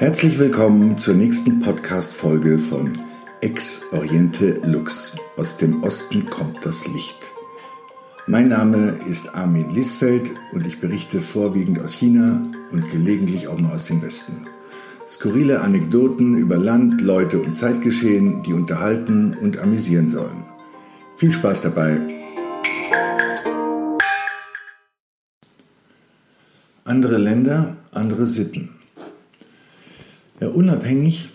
Herzlich willkommen zur nächsten Podcast-Folge von Ex Oriente Lux. Aus dem Osten kommt das Licht. Mein Name ist Armin Lisfeld und ich berichte vorwiegend aus China und gelegentlich auch mal aus dem Westen. Skurrile Anekdoten über Land, Leute und Zeitgeschehen, die unterhalten und amüsieren sollen. Viel Spaß dabei! Andere Länder, andere Sitten. Ja, unabhängig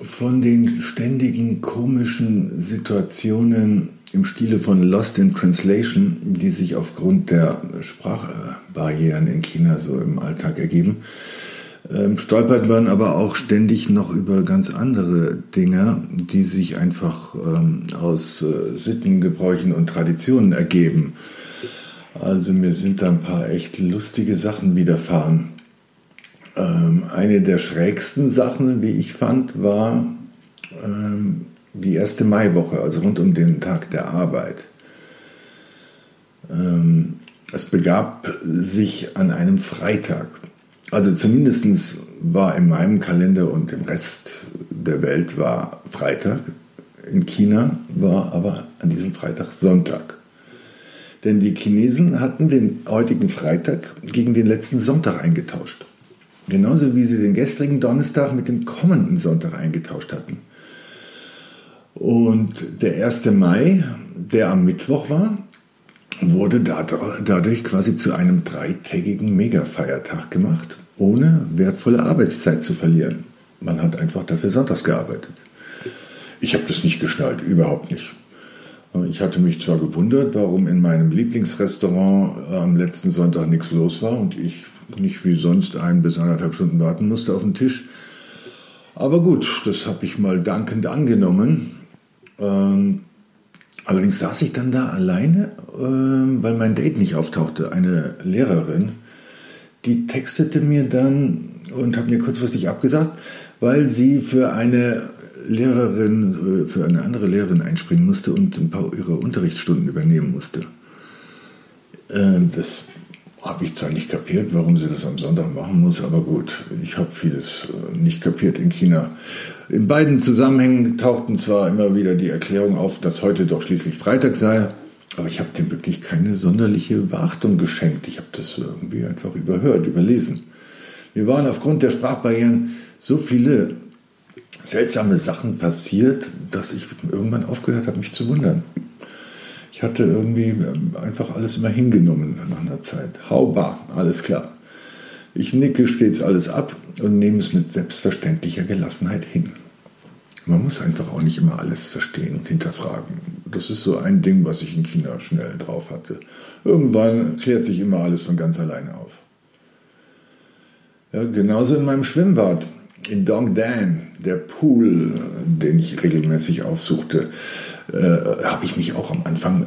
von den ständigen komischen Situationen im Stile von Lost in Translation, die sich aufgrund der Sprachbarrieren in China so im Alltag ergeben, ähm, stolpert man aber auch ständig noch über ganz andere Dinge, die sich einfach ähm, aus äh, Sitten, Gebräuchen und Traditionen ergeben. Also mir sind da ein paar echt lustige Sachen widerfahren. Ähm, eine der schrägsten Sachen, wie ich fand, war ähm, die erste Maiwoche, also rund um den Tag der Arbeit. Ähm, es begab sich an einem Freitag. Also zumindest war in meinem Kalender und im Rest der Welt war Freitag. In China war aber an diesem Freitag Sonntag. Denn die Chinesen hatten den heutigen Freitag gegen den letzten Sonntag eingetauscht. Genauso wie sie den gestrigen Donnerstag mit dem kommenden Sonntag eingetauscht hatten. Und der 1. Mai, der am Mittwoch war, wurde dadurch quasi zu einem dreitägigen Megafeiertag gemacht, ohne wertvolle Arbeitszeit zu verlieren. Man hat einfach dafür sonntags gearbeitet. Ich habe das nicht geschnallt, überhaupt nicht. Ich hatte mich zwar gewundert, warum in meinem Lieblingsrestaurant am letzten Sonntag nichts los war und ich nicht wie sonst ein bis anderthalb Stunden warten musste auf den Tisch. Aber gut, das habe ich mal dankend angenommen. Ähm, allerdings saß ich dann da alleine, ähm, weil mein Date nicht auftauchte. Eine Lehrerin, die textete mir dann und hat mir kurzfristig abgesagt, weil sie für eine Lehrerin, äh, für eine andere Lehrerin einspringen musste und ein paar ihrer Unterrichtsstunden übernehmen musste. Ähm, das habe ich zwar nicht kapiert, warum sie das am Sonntag machen muss, aber gut, ich habe vieles äh, nicht kapiert in China. In beiden Zusammenhängen tauchten zwar immer wieder die Erklärung auf, dass heute doch schließlich Freitag sei, aber ich habe dem wirklich keine sonderliche Beachtung geschenkt. Ich habe das irgendwie einfach überhört, überlesen. Mir waren aufgrund der Sprachbarrieren so viele seltsame Sachen passiert, dass ich irgendwann aufgehört habe, mich zu wundern. Ich hatte irgendwie ähm, einfach alles immer hingenommen nach einer Zeit. Hauba, alles klar. Ich nicke stets alles ab und nehme es mit selbstverständlicher Gelassenheit hin. Man muss einfach auch nicht immer alles verstehen und hinterfragen. Das ist so ein Ding, was ich in China schnell drauf hatte. Irgendwann klärt sich immer alles von ganz alleine auf. Ja, genauso in meinem Schwimmbad in Dongdan, der Pool, den ich regelmäßig aufsuchte äh, habe ich mich auch am Anfang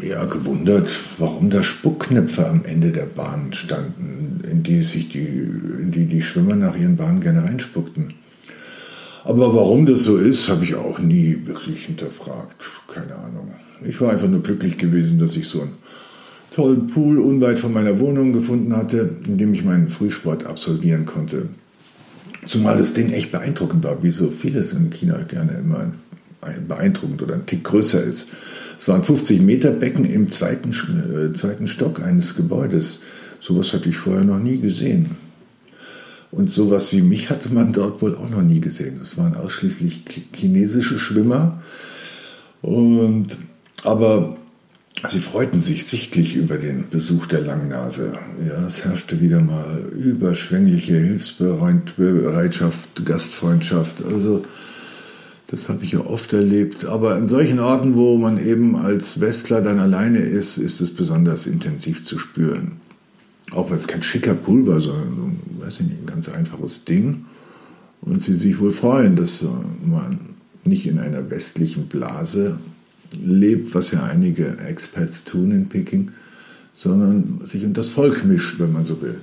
ja, gewundert, warum da Spuckknöpfe am Ende der Bahn standen, in die sich die, in die, die Schwimmer nach ihren Bahnen gerne reinspuckten. Aber warum das so ist, habe ich auch nie wirklich hinterfragt. Keine Ahnung. Ich war einfach nur glücklich gewesen, dass ich so einen tollen Pool unweit von meiner Wohnung gefunden hatte, in dem ich meinen Frühsport absolvieren konnte. Zumal das Ding echt beeindruckend war, wie so vieles in China gerne immer beeindruckend oder ein Tick größer ist. Es war ein 50 Meter Becken im zweiten, äh, zweiten Stock eines Gebäudes. Sowas hatte ich vorher noch nie gesehen. Und sowas wie mich hatte man dort wohl auch noch nie gesehen. Es waren ausschließlich chinesische Schwimmer. Und, aber sie freuten sich sichtlich über den Besuch der Langnase. Ja, es herrschte wieder mal überschwängliche Hilfsbereitschaft, Gastfreundschaft. Also das habe ich ja oft erlebt. Aber in solchen Orten, wo man eben als Westler dann alleine ist, ist es besonders intensiv zu spüren. Auch weil es kein schicker war, sondern so, weiß ich nicht, ein ganz einfaches Ding. Und sie sich wohl freuen, dass man nicht in einer westlichen Blase lebt, was ja einige Expats tun in Peking, sondern sich unter das Volk mischt, wenn man so will.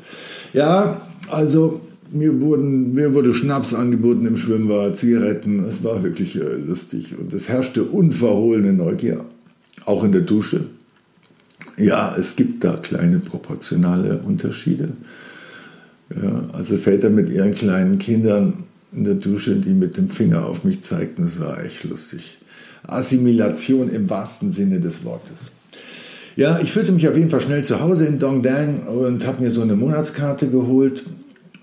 Ja, also mir, wurden, mir wurde Schnaps angeboten im Schwimmbad, Zigaretten. Es war wirklich äh, lustig. Und es herrschte unverhohlene Neugier, auch in der Dusche. Ja, es gibt da kleine proportionale Unterschiede. Ja, also Väter mit ihren kleinen Kindern in der Dusche, die mit dem Finger auf mich zeigten, das war echt lustig. Assimilation im wahrsten Sinne des Wortes. Ja, ich fühlte mich auf jeden Fall schnell zu Hause in Dongdang und habe mir so eine Monatskarte geholt,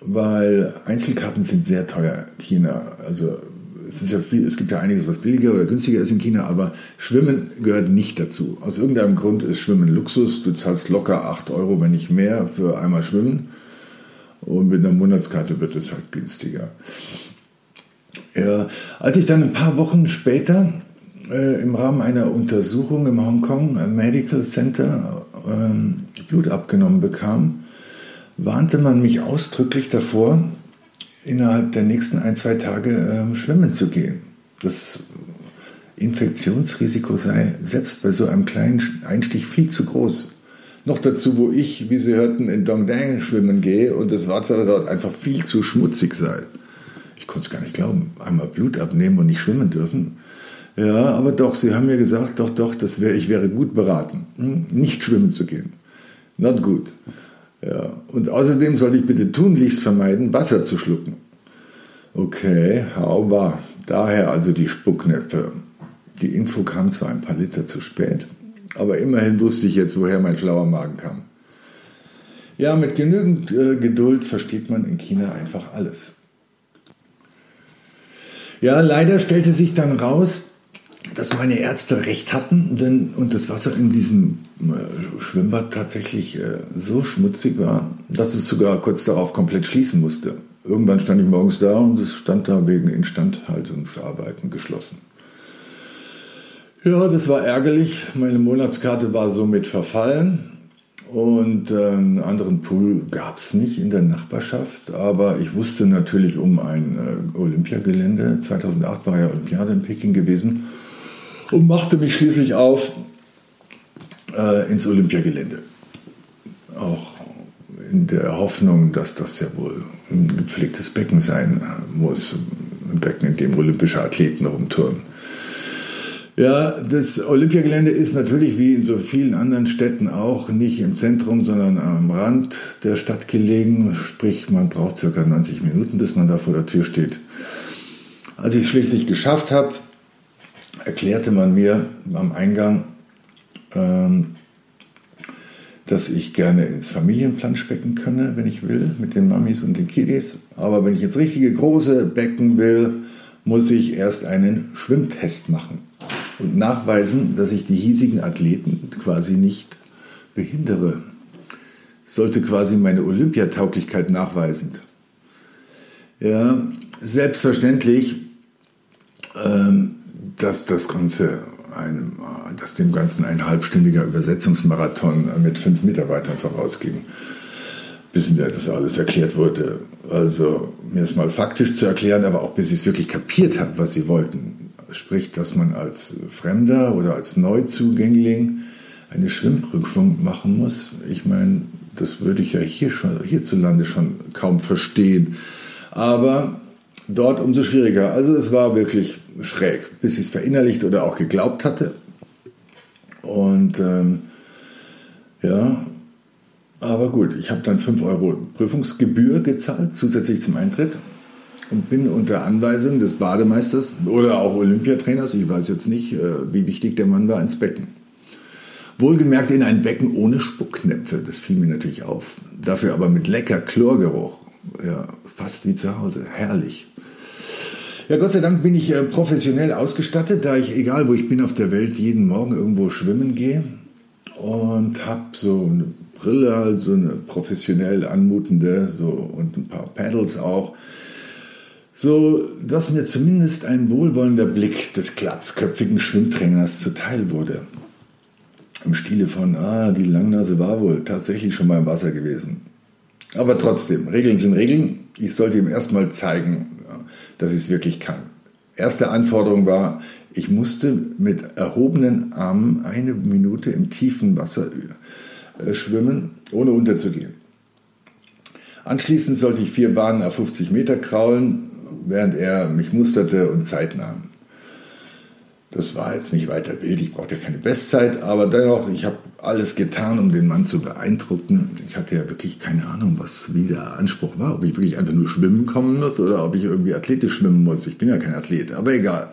weil Einzelkarten sind sehr teuer in China. Also es, ist ja viel, es gibt ja einiges, was billiger oder günstiger ist in China, aber Schwimmen gehört nicht dazu. Aus irgendeinem Grund ist Schwimmen Luxus. Du zahlst locker 8 Euro, wenn nicht mehr, für einmal Schwimmen. Und mit einer Monatskarte wird es halt günstiger. Ja, als ich dann ein paar Wochen später äh, im Rahmen einer Untersuchung im Hongkong Medical Center äh, Blut abgenommen bekam, warnte man mich ausdrücklich davor, innerhalb der nächsten ein, zwei Tage äh, schwimmen zu gehen. Das Infektionsrisiko sei selbst bei so einem kleinen Einstich viel zu groß. Noch dazu, wo ich, wie Sie hörten, in Dongdang schwimmen gehe und das Wasser dort einfach viel zu schmutzig sei. Ich konnte es gar nicht glauben. Einmal Blut abnehmen und nicht schwimmen dürfen. Ja, aber doch, Sie haben mir gesagt, doch, doch, das wär, ich wäre gut beraten, hm? nicht schwimmen zu gehen. Not good. Ja, und außerdem soll ich bitte tunlichst vermeiden, Wasser zu schlucken. Okay, haubar. Daher also die Spucknäpfe. Die Info kam zwar ein paar Liter zu spät, aber immerhin wusste ich jetzt, woher mein schlauer Magen kam. Ja, mit genügend äh, Geduld versteht man in China einfach alles. Ja, leider stellte sich dann raus, dass meine Ärzte recht hatten, denn und das Wasser in diesem Schwimmbad tatsächlich äh, so schmutzig war, dass es sogar kurz darauf komplett schließen musste. Irgendwann stand ich morgens da und es stand da wegen Instandhaltungsarbeiten geschlossen. Ja, das war ärgerlich. Meine Monatskarte war somit verfallen. Und äh, einen anderen Pool gab es nicht in der Nachbarschaft, aber ich wusste natürlich um ein äh, Olympiagelände. 2008 war ja Olympiade in Peking gewesen und machte mich schließlich auf äh, ins Olympiagelände. Auch in der Hoffnung, dass das ja wohl ein gepflegtes Becken sein muss. Ein Becken, in dem olympische Athleten rumturnen. Ja, das Olympiagelände ist natürlich wie in so vielen anderen Städten auch nicht im Zentrum, sondern am Rand der Stadt gelegen. Sprich, man braucht circa 90 Minuten, bis man da vor der Tür steht. Als ich es schließlich geschafft habe, erklärte man mir am Eingang, dass ich gerne ins Familienplanschbecken könne, wenn ich will, mit den Mamis und den Kiddies. Aber wenn ich jetzt richtige große Becken will, muss ich erst einen Schwimmtest machen und nachweisen, dass ich die hiesigen Athleten quasi nicht behindere. Sollte quasi meine Olympiatauglichkeit nachweisen. Ja, selbstverständlich ähm, dass das Ganze ein, dass dem Ganzen ein halbstündiger Übersetzungsmarathon mit fünf Mitarbeitern vorausging, bis mir das alles erklärt wurde. Also mir es mal faktisch zu erklären, aber auch bis ich es wirklich kapiert habe, was sie wollten. Sprich, dass man als Fremder oder als Neuzugängling eine Schwimmprüfung machen muss. Ich meine, das würde ich ja hier schon, hierzulande schon kaum verstehen. Aber dort umso schwieriger. Also es war wirklich schräg, bis ich es verinnerlicht oder auch geglaubt hatte. Und ähm, ja, aber gut, ich habe dann 5 Euro Prüfungsgebühr gezahlt, zusätzlich zum Eintritt. Und bin unter Anweisung des Bademeisters oder auch Olympiatrainers, ich weiß jetzt nicht, äh, wie wichtig der Mann war, ins Becken. Wohlgemerkt in ein Becken ohne Spucknäpfe, das fiel mir natürlich auf. Dafür aber mit lecker Chlorgeruch. Ja, fast wie zu Hause, herrlich. Ja, Gott sei Dank bin ich äh, professionell ausgestattet, da ich, egal wo ich bin auf der Welt, jeden Morgen irgendwo schwimmen gehe und habe so eine Brille, also eine professionell anmutende, so und ein paar Paddles auch, so dass mir zumindest ein wohlwollender Blick des glatzköpfigen Schwimmtrainers zuteil wurde. Im Stile von, ah, die Langnase war wohl tatsächlich schon mal im Wasser gewesen. Aber trotzdem, Regeln sind Regeln. Ich sollte ihm erstmal zeigen, dass ich es wirklich kann. Erste Anforderung war, ich musste mit erhobenen Armen eine Minute im tiefen Wasser äh, schwimmen, ohne unterzugehen. Anschließend sollte ich vier Bahnen auf 50 Meter kraulen, während er mich musterte und Zeit nahm. Das war jetzt nicht weiter wild, ich brauchte keine Bestzeit, aber dennoch, ich habe alles getan, um den Mann zu beeindrucken. Ich hatte ja wirklich keine Ahnung, was wie der Anspruch war. Ob ich wirklich einfach nur schwimmen kommen muss oder ob ich irgendwie athletisch schwimmen muss. Ich bin ja kein Athlet, aber egal.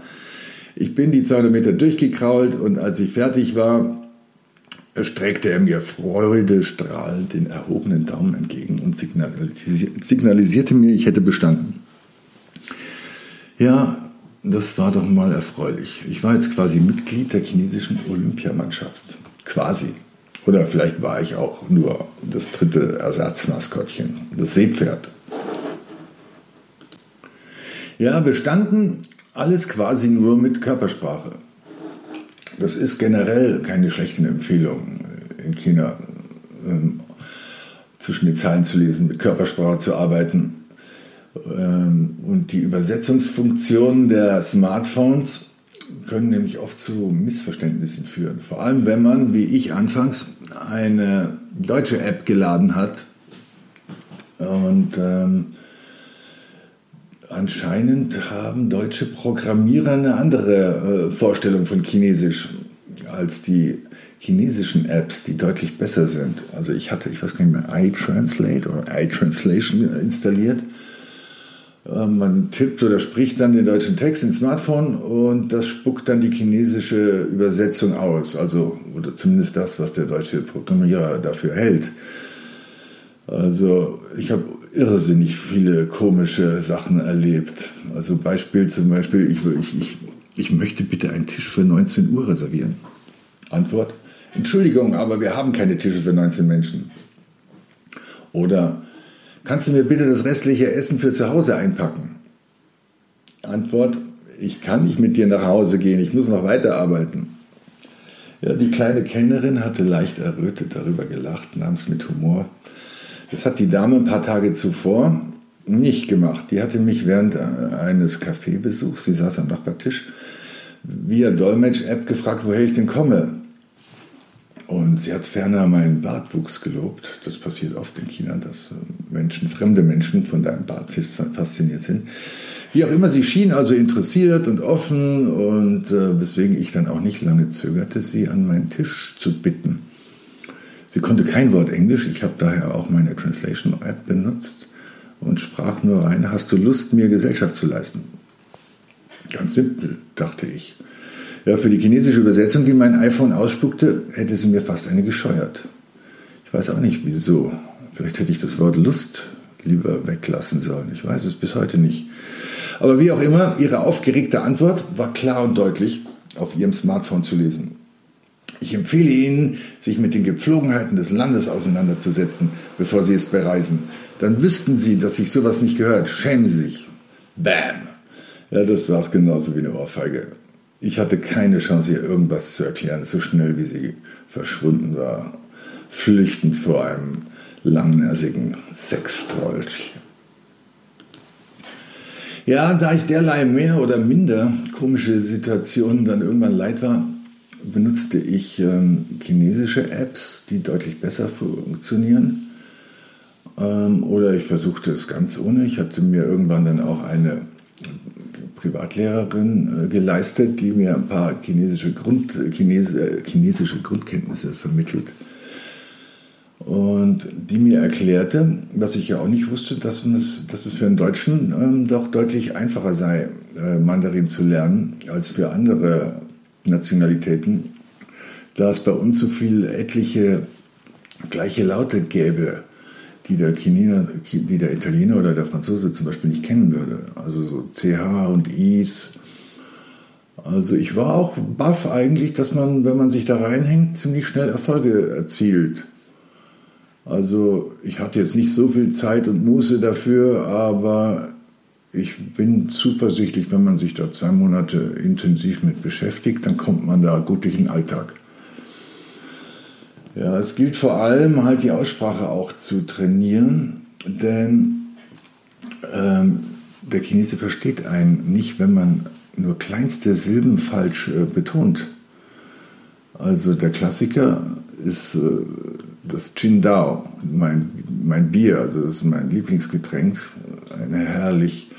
Ich bin die 200 Meter durchgekrault und als ich fertig war, streckte er mir freudestrahlend den erhobenen Daumen entgegen und signalisierte mir, ich hätte bestanden. Ja, das war doch mal erfreulich. Ich war jetzt quasi Mitglied der chinesischen Olympiamannschaft. Quasi. Oder vielleicht war ich auch nur das dritte Ersatzmaskottchen, das Seepferd. Ja, bestanden alles quasi nur mit Körpersprache. Das ist generell keine schlechte Empfehlung in China, ähm, zwischen den Zeilen zu lesen, mit Körpersprache zu arbeiten. Ähm, und die Übersetzungsfunktionen der Smartphones können nämlich oft zu Missverständnissen führen. Vor allem, wenn man, wie ich anfangs, eine deutsche App geladen hat und ähm, anscheinend haben deutsche Programmierer eine andere äh, Vorstellung von Chinesisch als die chinesischen Apps, die deutlich besser sind. Also ich hatte, ich weiß gar nicht mehr, iTranslate oder iTranslation installiert man tippt oder spricht dann den deutschen Text ins Smartphone und das spuckt dann die chinesische Übersetzung aus. Also, oder zumindest das, was der deutsche Programmierer dafür hält. Also, ich habe irrsinnig viele komische Sachen erlebt. Also, Beispiel zum Beispiel, ich, ich, ich, ich möchte bitte einen Tisch für 19 Uhr reservieren. Antwort: Entschuldigung, aber wir haben keine Tische für 19 Menschen. Oder Kannst du mir bitte das restliche Essen für zu Hause einpacken? Antwort, ich kann nicht mit dir nach Hause gehen, ich muss noch weiterarbeiten. Ja, die kleine Kennerin hatte leicht errötet darüber gelacht, nahm es mit Humor. Das hat die Dame ein paar Tage zuvor nicht gemacht. Die hatte mich während eines Kaffeebesuchs, sie saß am Nachbartisch, via Dolmetsch-App gefragt, woher ich denn komme. Und sie hat ferner meinen Bartwuchs gelobt. Das passiert oft in China, dass äh, Menschen, fremde Menschen von deinem Bart fasziniert sind. Wie auch immer, sie schien also interessiert und offen und äh, weswegen ich dann auch nicht lange zögerte, sie an meinen Tisch zu bitten. Sie konnte kein Wort Englisch, ich habe daher auch meine Translation-App benutzt und sprach nur rein, hast du Lust, mir Gesellschaft zu leisten? Ganz simpel, dachte ich. Ja, für die chinesische Übersetzung, die mein iPhone ausspuckte, hätte sie mir fast eine gescheuert. Ich weiß auch nicht wieso. Vielleicht hätte ich das Wort Lust lieber weglassen sollen. Ich weiß es bis heute nicht. Aber wie auch immer, ihre aufgeregte Antwort war klar und deutlich auf ihrem Smartphone zu lesen. Ich empfehle Ihnen, sich mit den Gepflogenheiten des Landes auseinanderzusetzen, bevor Sie es bereisen. Dann wüssten Sie, dass sich sowas nicht gehört. Schämen Sie sich. Bam! Ja, das saß genauso wie eine Ohrfeige. Ich hatte keine Chance, ihr irgendwas zu erklären, so schnell wie sie verschwunden war, flüchtend vor einem langnäsigen Sexstrolch. Ja, da ich derlei mehr oder minder komische Situationen dann irgendwann leid war, benutzte ich ähm, chinesische Apps, die deutlich besser funktionieren. Ähm, oder ich versuchte es ganz ohne. Ich hatte mir irgendwann dann auch eine Privatlehrerin äh, geleistet, die mir ein paar chinesische, Grund, Chines, äh, chinesische Grundkenntnisse vermittelt. Und die mir erklärte, was ich ja auch nicht wusste, dass, es, dass es für einen Deutschen ähm, doch deutlich einfacher sei, äh, Mandarin zu lernen, als für andere Nationalitäten, da es bei uns so viele etliche gleiche Laute gäbe die der, Chiner, die der Italiener oder der Franzose zum Beispiel nicht kennen würde. Also so CH und Is. Also ich war auch baff eigentlich, dass man, wenn man sich da reinhängt, ziemlich schnell Erfolge erzielt. Also ich hatte jetzt nicht so viel Zeit und Muße dafür, aber ich bin zuversichtlich, wenn man sich da zwei Monate intensiv mit beschäftigt, dann kommt man da gut durch den Alltag. Ja, es gilt vor allem halt die Aussprache auch zu trainieren, denn ähm, der Chinese versteht einen nicht, wenn man nur kleinste Silben falsch äh, betont. Also der Klassiker ist äh, das Qingdao, mein, mein Bier, also das ist mein Lieblingsgetränk, eine herrlich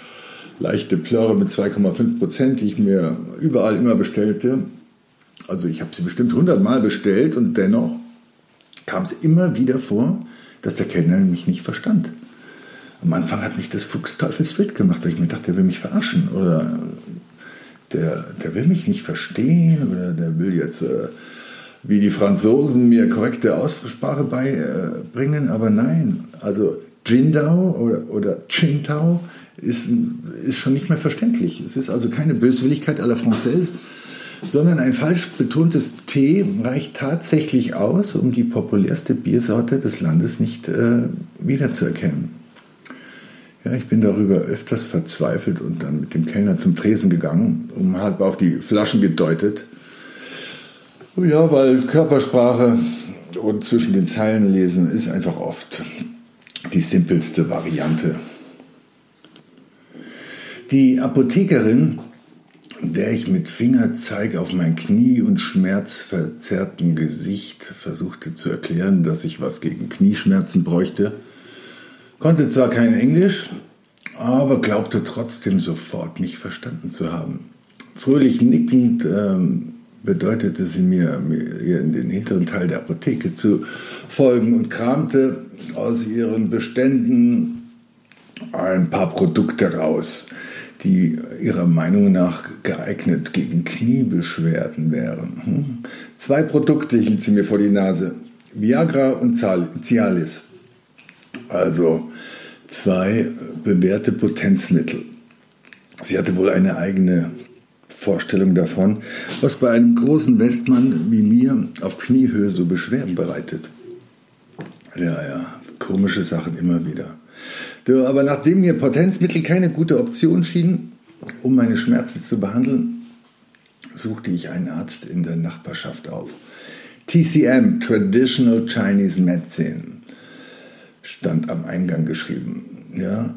leichte Plörre mit 2,5 Prozent, die ich mir überall immer bestellte. Also ich habe sie bestimmt 100 Mal bestellt und dennoch kam es immer wieder vor, dass der Kellner mich nicht verstand. Am Anfang hat mich das Fuchsteufelswild gemacht, weil ich mir dachte, der will mich verarschen oder der, der will mich nicht verstehen oder der will jetzt, äh, wie die Franzosen, mir korrekte Aussprache beibringen. Aber nein, also Jindao oder, oder Qingtao ist, ist schon nicht mehr verständlich. Es ist also keine Böswilligkeit à la Française, sondern ein falsch betontes T reicht tatsächlich aus, um die populärste Biersorte des Landes nicht äh, wiederzuerkennen. Ja, ich bin darüber öfters verzweifelt und dann mit dem Kellner zum Tresen gegangen, um halb auf die Flaschen gedeutet. Ja, weil Körpersprache und zwischen den Zeilen lesen ist einfach oft die simpelste Variante. Die Apothekerin, der ich mit Fingerzeig auf mein Knie und schmerzverzerrten Gesicht versuchte zu erklären, dass ich was gegen Knieschmerzen bräuchte, konnte zwar kein Englisch, aber glaubte trotzdem sofort, mich verstanden zu haben. Fröhlich nickend ähm, bedeutete sie mir, mir in den hinteren Teil der Apotheke zu folgen und kramte aus ihren Beständen ein paar Produkte raus, die ihrer Meinung nach geeignet gegen Kniebeschwerden wären. Hm? Zwei Produkte hielt sie mir vor die Nase, Viagra und Cialis also zwei bewährte Potenzmittel. Sie hatte wohl eine eigene Vorstellung davon, was bei einem großen Westmann wie mir auf Kniehöhe so Beschwerden bereitet. Ja, ja, komische Sachen immer wieder. Aber nachdem mir Potenzmittel keine gute Option schienen, um meine Schmerzen zu behandeln, suchte ich einen Arzt in der Nachbarschaft auf. TCM, Traditional Chinese Medicine stand am Eingang geschrieben. Ja.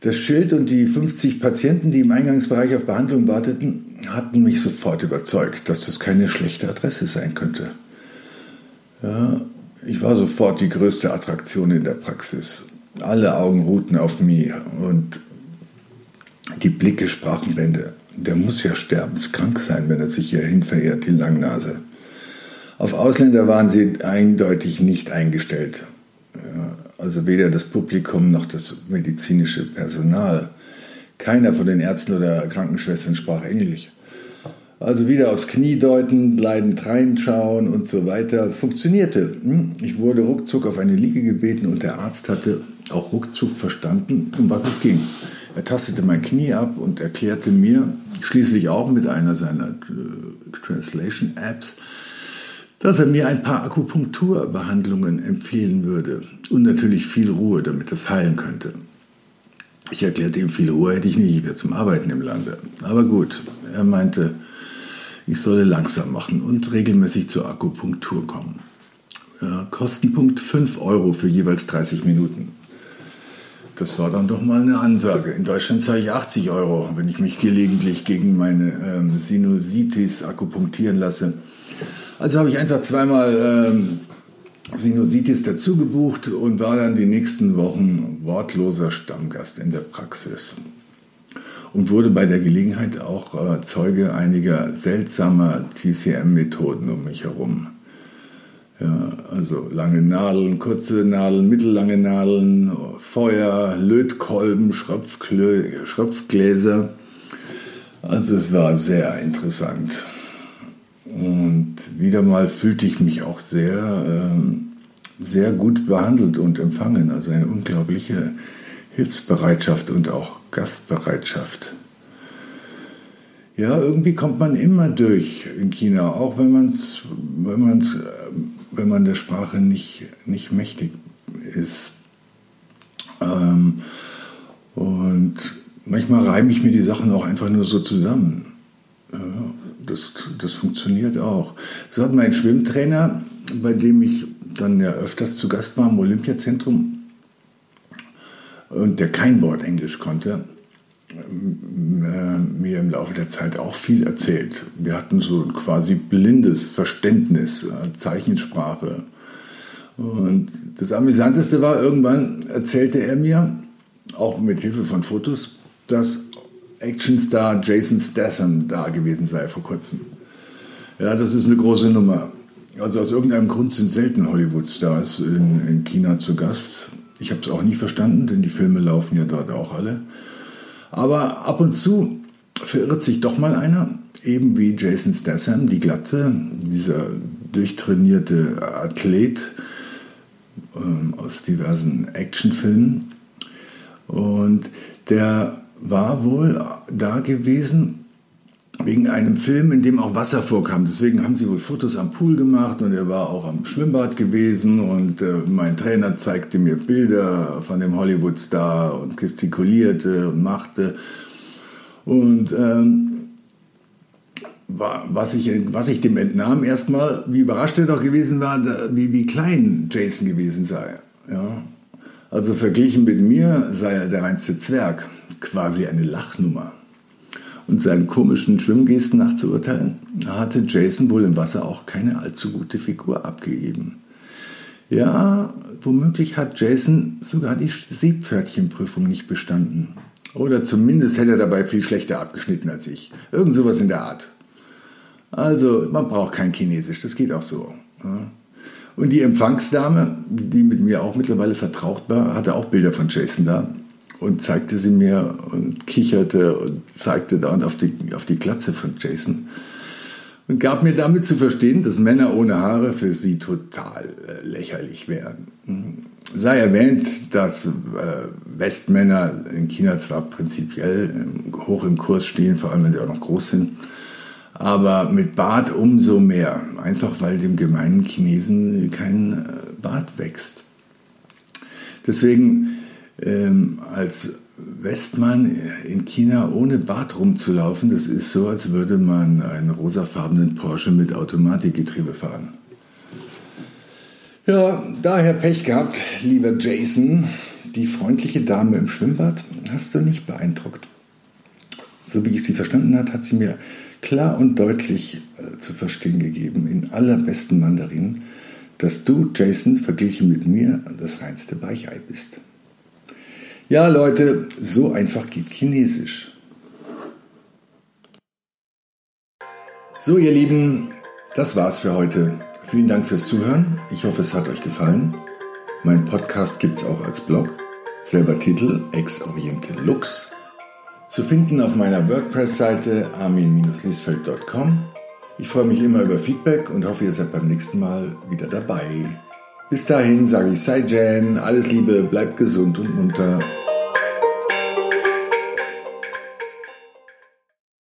Das Schild und die 50 Patienten, die im Eingangsbereich auf Behandlung warteten, hatten mich sofort überzeugt, dass das keine schlechte Adresse sein könnte. Ja, ich war sofort die größte Attraktion in der Praxis. Alle Augen ruhten auf mir und die Blicke sprachen Bände. Der muss ja sterbenskrank sein, wenn er sich hierhin verirrt, die Langnase. Auf Ausländer waren sie eindeutig nicht eingestellt. Ja, also weder das Publikum noch das medizinische Personal. Keiner von den Ärzten oder Krankenschwestern sprach Englisch. Also wieder aufs Knie deuten, leidend reinschauen und so weiter. Funktionierte. Hm? Ich wurde ruckzuck auf eine Liege gebeten und der Arzt hatte auch ruckzuck verstanden, um was es ging. Er tastete mein Knie ab und erklärte mir, schließlich auch mit einer seiner äh, Translation-Apps, dass er mir ein paar Akupunkturbehandlungen empfehlen würde und natürlich viel Ruhe, damit das heilen könnte. Ich erklärte ihm, viel Ruhe hätte ich nicht, ich zum Arbeiten im Lande. Aber gut, er meinte, ich solle langsam machen und regelmäßig zur Akupunktur kommen. Ja, Kostenpunkt 5 Euro für jeweils 30 Minuten. Das war dann doch mal eine Ansage. In Deutschland zahle ich 80 Euro, wenn ich mich gelegentlich gegen meine ähm, Sinusitis akupunktieren lasse. Also habe ich einfach zweimal ähm, Sinusitis dazu gebucht und war dann die nächsten Wochen wortloser Stammgast in der Praxis. Und wurde bei der Gelegenheit auch äh, Zeuge einiger seltsamer TCM-Methoden um mich herum. Ja, also lange Nadeln, kurze Nadeln, mittellange Nadeln, Feuer, Lötkolben, Schröpfgläser. Also es war sehr interessant. Und wieder mal fühlte ich mich auch sehr, ähm, sehr gut behandelt und empfangen. Also eine unglaubliche Hilfsbereitschaft und auch Gastbereitschaft. Ja, irgendwie kommt man immer durch in China, auch wenn, man's, wenn, man's, wenn man der Sprache nicht, nicht mächtig ist. Ähm, und manchmal reibe ich mir die Sachen auch einfach nur so zusammen. Ja, das, das funktioniert auch. So hat mein Schwimmtrainer, bei dem ich dann ja öfters zu Gast war im Olympiazentrum und der kein Wort Englisch konnte, mir im Laufe der Zeit auch viel erzählt. Wir hatten so ein quasi blindes Verständnis, äh, Zeichensprache. Und das Amüsanteste war, irgendwann erzählte er mir, auch mit Hilfe von Fotos, dass Actionstar Jason Statham da gewesen sei vor kurzem. Ja, das ist eine große Nummer. Also aus irgendeinem Grund sind selten Hollywood-Stars in, in China zu Gast. Ich habe es auch nie verstanden, denn die Filme laufen ja dort auch alle. Aber ab und zu verirrt sich doch mal einer, eben wie Jason Statham, die Glatze, dieser durchtrainierte Athlet ähm, aus diversen Actionfilmen. Und der war wohl da gewesen wegen einem Film, in dem auch Wasser vorkam. Deswegen haben sie wohl Fotos am Pool gemacht und er war auch am Schwimmbad gewesen und äh, mein Trainer zeigte mir Bilder von dem Hollywood-Star und gestikulierte und machte. Und ähm, was ich, was ich dem entnahm, erstmal, wie überrascht er doch gewesen war, wie, wie klein Jason gewesen sei. Ja? Also verglichen mit mir sei er der reinste Zwerg, quasi eine Lachnummer und seinen komischen Schwimmgesten nachzuurteilen, hatte Jason wohl im Wasser auch keine allzu gute Figur abgegeben. Ja, womöglich hat Jason sogar die Seepferdchenprüfung nicht bestanden. Oder zumindest hätte er dabei viel schlechter abgeschnitten als ich. Irgend sowas in der Art. Also, man braucht kein Chinesisch, das geht auch so. Und die Empfangsdame, die mit mir auch mittlerweile vertraut war, hatte auch Bilder von Jason da und zeigte sie mir und kicherte und zeigte dauernd auf die, auf die Glatze von Jason und gab mir damit zu verstehen, dass Männer ohne Haare für sie total äh, lächerlich wären. Sei erwähnt, dass äh, Westmänner in China zwar prinzipiell hoch im Kurs stehen, vor allem wenn sie auch noch groß sind, aber mit Bart umso mehr, einfach weil dem gemeinen Chinesen kein äh, Bart wächst. Deswegen ähm, als Westmann in China ohne Bart rumzulaufen, das ist so, als würde man einen rosafarbenen Porsche mit Automatikgetriebe fahren. Ja, daher Pech gehabt, lieber Jason. Die freundliche Dame im Schwimmbad hast du nicht beeindruckt. So wie ich sie verstanden habe, hat sie mir klar und deutlich äh, zu verstehen gegeben, in allerbesten Mandarin, dass du, Jason, verglichen mit mir das reinste Weichei bist. Ja, Leute, so einfach geht Chinesisch. So, ihr Lieben, das war's für heute. Vielen Dank fürs Zuhören. Ich hoffe, es hat euch gefallen. Mein Podcast gibt's auch als Blog. Selber Titel Ex Oriente Lux. Zu finden auf meiner WordPress-Seite armin-liesfeld.com. Ich freue mich immer über Feedback und hoffe, ihr seid beim nächsten Mal wieder dabei. Bis dahin sage ich Sai Jan, alles Liebe, bleibt gesund und munter